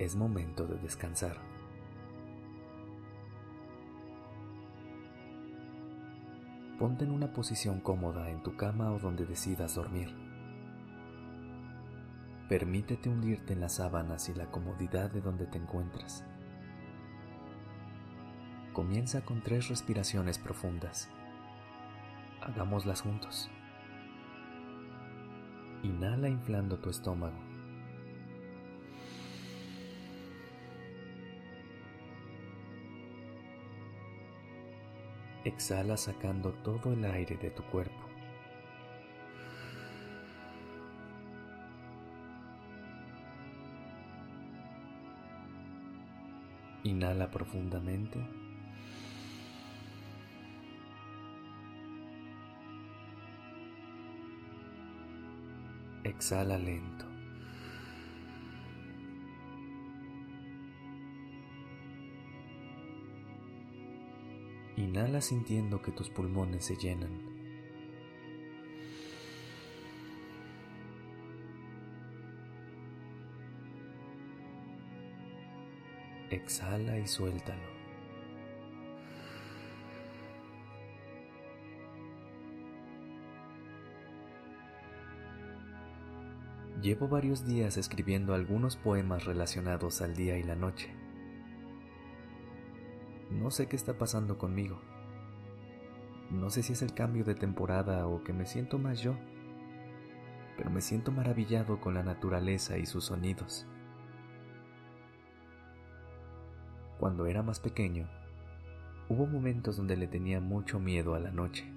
Es momento de descansar. Ponte en una posición cómoda en tu cama o donde decidas dormir. Permítete hundirte en las sábanas y la comodidad de donde te encuentras. Comienza con tres respiraciones profundas. Hagámoslas juntos. Inhala inflando tu estómago. Exhala sacando todo el aire de tu cuerpo. Inhala profundamente. Exhala lento. Inhala sintiendo que tus pulmones se llenan. Exhala y suéltalo. Llevo varios días escribiendo algunos poemas relacionados al día y la noche. No sé qué está pasando conmigo. No sé si es el cambio de temporada o que me siento más yo, pero me siento maravillado con la naturaleza y sus sonidos. Cuando era más pequeño, hubo momentos donde le tenía mucho miedo a la noche.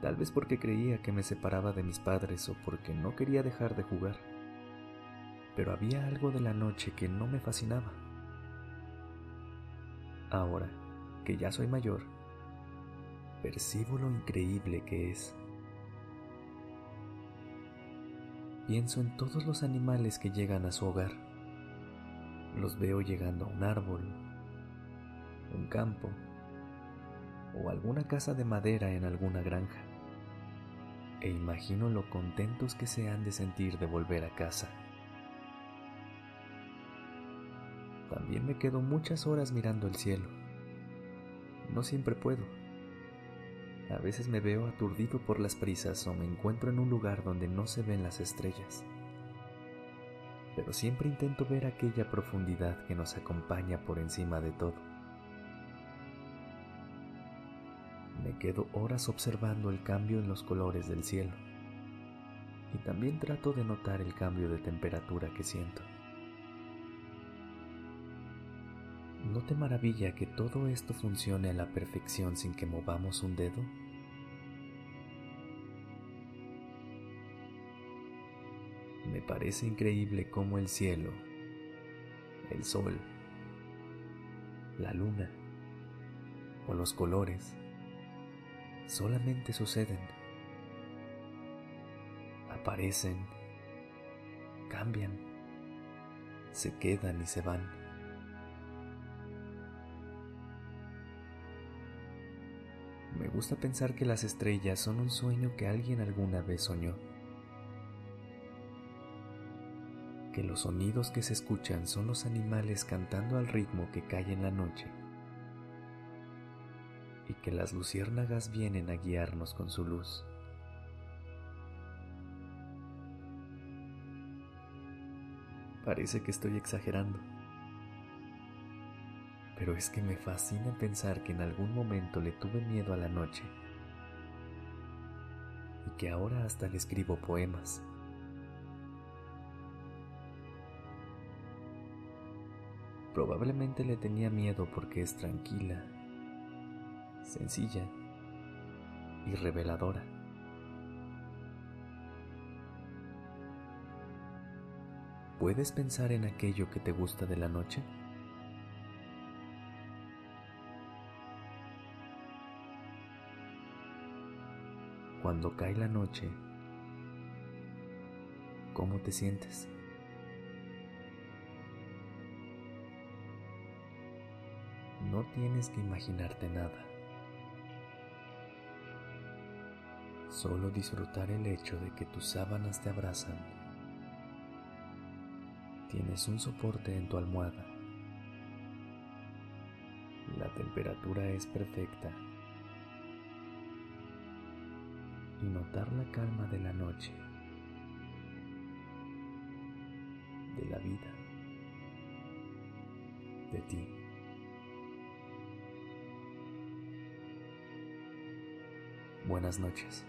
Tal vez porque creía que me separaba de mis padres o porque no quería dejar de jugar. Pero había algo de la noche que no me fascinaba. Ahora que ya soy mayor, percibo lo increíble que es. Pienso en todos los animales que llegan a su hogar. Los veo llegando a un árbol, un campo o alguna casa de madera en alguna granja. E imagino lo contentos que se han de sentir de volver a casa. También me quedo muchas horas mirando el cielo. No siempre puedo. A veces me veo aturdido por las prisas o me encuentro en un lugar donde no se ven las estrellas. Pero siempre intento ver aquella profundidad que nos acompaña por encima de todo. Me quedo horas observando el cambio en los colores del cielo y también trato de notar el cambio de temperatura que siento. ¿No te maravilla que todo esto funcione a la perfección sin que movamos un dedo? Me parece increíble cómo el cielo, el sol, la luna o los colores solamente suceden, aparecen, cambian, se quedan y se van. Gusta pensar que las estrellas son un sueño que alguien alguna vez soñó. Que los sonidos que se escuchan son los animales cantando al ritmo que cae en la noche. Y que las luciérnagas vienen a guiarnos con su luz. Parece que estoy exagerando pero es que me fascina pensar que en algún momento le tuve miedo a la noche y que ahora hasta le escribo poemas. Probablemente le tenía miedo porque es tranquila, sencilla y reveladora. ¿Puedes pensar en aquello que te gusta de la noche? Cuando cae la noche, ¿cómo te sientes? No tienes que imaginarte nada. Solo disfrutar el hecho de que tus sábanas te abrazan. Tienes un soporte en tu almohada. La temperatura es perfecta. Y notar la calma de la noche, de la vida, de ti. Buenas noches.